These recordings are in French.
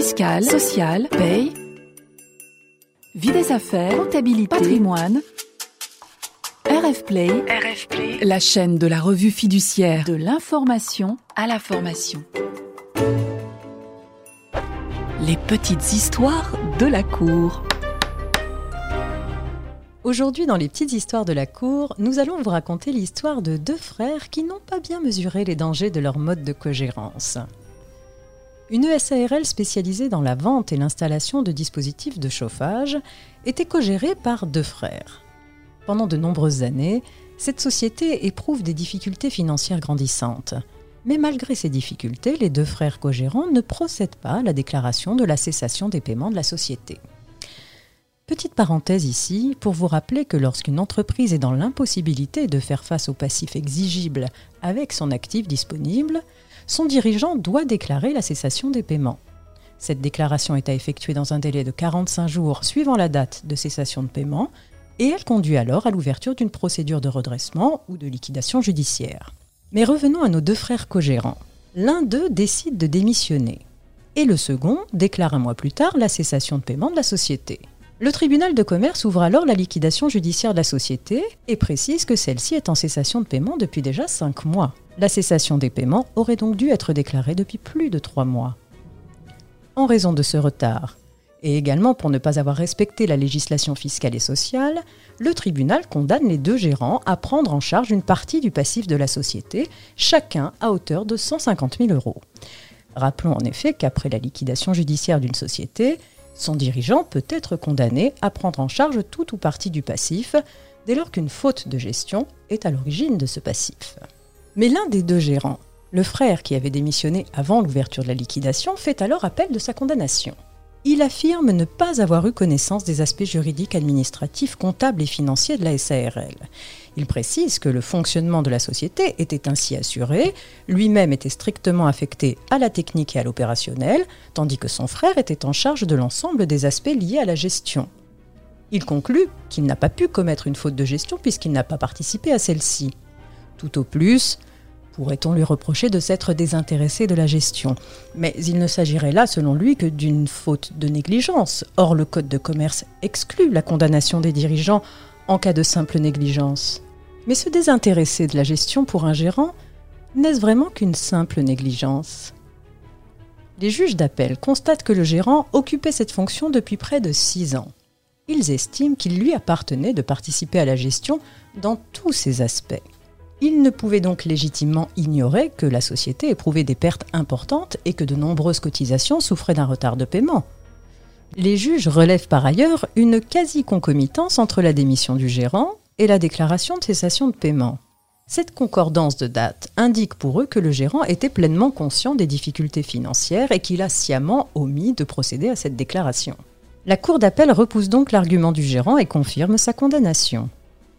fiscale, sociale, paye, vie des affaires, comptabilité, patrimoine. RF Play, RF Play, la chaîne de la revue fiduciaire de l'information à la formation. Les petites histoires de la cour. Aujourd'hui, dans les petites histoires de la cour, nous allons vous raconter l'histoire de deux frères qui n'ont pas bien mesuré les dangers de leur mode de cogérance. Une E SARL spécialisée dans la vente et l'installation de dispositifs de chauffage était cogérée par deux frères. Pendant de nombreuses années, cette société éprouve des difficultés financières grandissantes. Mais malgré ces difficultés, les deux frères cogérants ne procèdent pas à la déclaration de la cessation des paiements de la société. Petite parenthèse ici pour vous rappeler que lorsqu'une entreprise est dans l'impossibilité de faire face au passif exigible avec son actif disponible, son dirigeant doit déclarer la cessation des paiements. Cette déclaration est à effectuer dans un délai de 45 jours suivant la date de cessation de paiement et elle conduit alors à l'ouverture d'une procédure de redressement ou de liquidation judiciaire. Mais revenons à nos deux frères cogérants. L'un d'eux décide de démissionner et le second déclare un mois plus tard la cessation de paiement de la société. Le tribunal de commerce ouvre alors la liquidation judiciaire de la société et précise que celle-ci est en cessation de paiement depuis déjà 5 mois. La cessation des paiements aurait donc dû être déclarée depuis plus de 3 mois. En raison de ce retard, et également pour ne pas avoir respecté la législation fiscale et sociale, le tribunal condamne les deux gérants à prendre en charge une partie du passif de la société, chacun à hauteur de 150 000 euros. Rappelons en effet qu'après la liquidation judiciaire d'une société, son dirigeant peut être condamné à prendre en charge tout ou partie du passif dès lors qu'une faute de gestion est à l'origine de ce passif. Mais l'un des deux gérants, le frère qui avait démissionné avant l'ouverture de la liquidation, fait alors appel de sa condamnation. Il affirme ne pas avoir eu connaissance des aspects juridiques, administratifs, comptables et financiers de la SARL. Il précise que le fonctionnement de la société était ainsi assuré, lui-même était strictement affecté à la technique et à l'opérationnel, tandis que son frère était en charge de l'ensemble des aspects liés à la gestion. Il conclut qu'il n'a pas pu commettre une faute de gestion puisqu'il n'a pas participé à celle-ci. Tout au plus, pourrait-on lui reprocher de s'être désintéressé de la gestion. Mais il ne s'agirait là, selon lui, que d'une faute de négligence. Or, le Code de commerce exclut la condamnation des dirigeants en cas de simple négligence. Mais se désintéresser de la gestion pour un gérant, n'est-ce vraiment qu'une simple négligence? Les juges d'appel constatent que le gérant occupait cette fonction depuis près de six ans. Ils estiment qu'il lui appartenait de participer à la gestion dans tous ses aspects. Il ne pouvait donc légitimement ignorer que la société éprouvait des pertes importantes et que de nombreuses cotisations souffraient d'un retard de paiement. Les juges relèvent par ailleurs une quasi-concomitance entre la démission du gérant et la déclaration de cessation de paiement. Cette concordance de date indique pour eux que le gérant était pleinement conscient des difficultés financières et qu'il a sciemment omis de procéder à cette déclaration. La Cour d'appel repousse donc l'argument du gérant et confirme sa condamnation.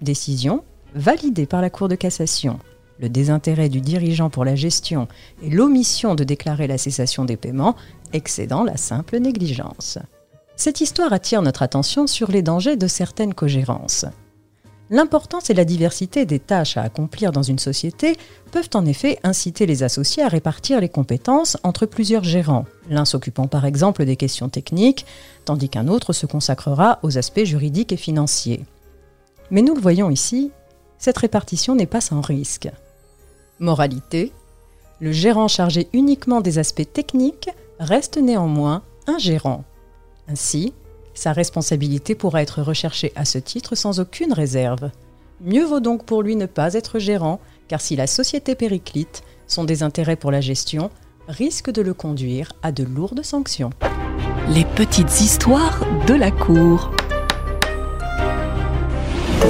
Décision validé par la Cour de cassation, le désintérêt du dirigeant pour la gestion et l'omission de déclarer la cessation des paiements excédant la simple négligence. Cette histoire attire notre attention sur les dangers de certaines cogérances. L'importance et la diversité des tâches à accomplir dans une société peuvent en effet inciter les associés à répartir les compétences entre plusieurs gérants, l'un s'occupant par exemple des questions techniques, tandis qu'un autre se consacrera aux aspects juridiques et financiers. Mais nous le voyons ici, cette répartition n'est pas sans risque. Moralité, le gérant chargé uniquement des aspects techniques reste néanmoins un gérant. Ainsi, sa responsabilité pourra être recherchée à ce titre sans aucune réserve. Mieux vaut donc pour lui ne pas être gérant, car si la société périclite, son désintérêt pour la gestion risque de le conduire à de lourdes sanctions. Les petites histoires de la cour.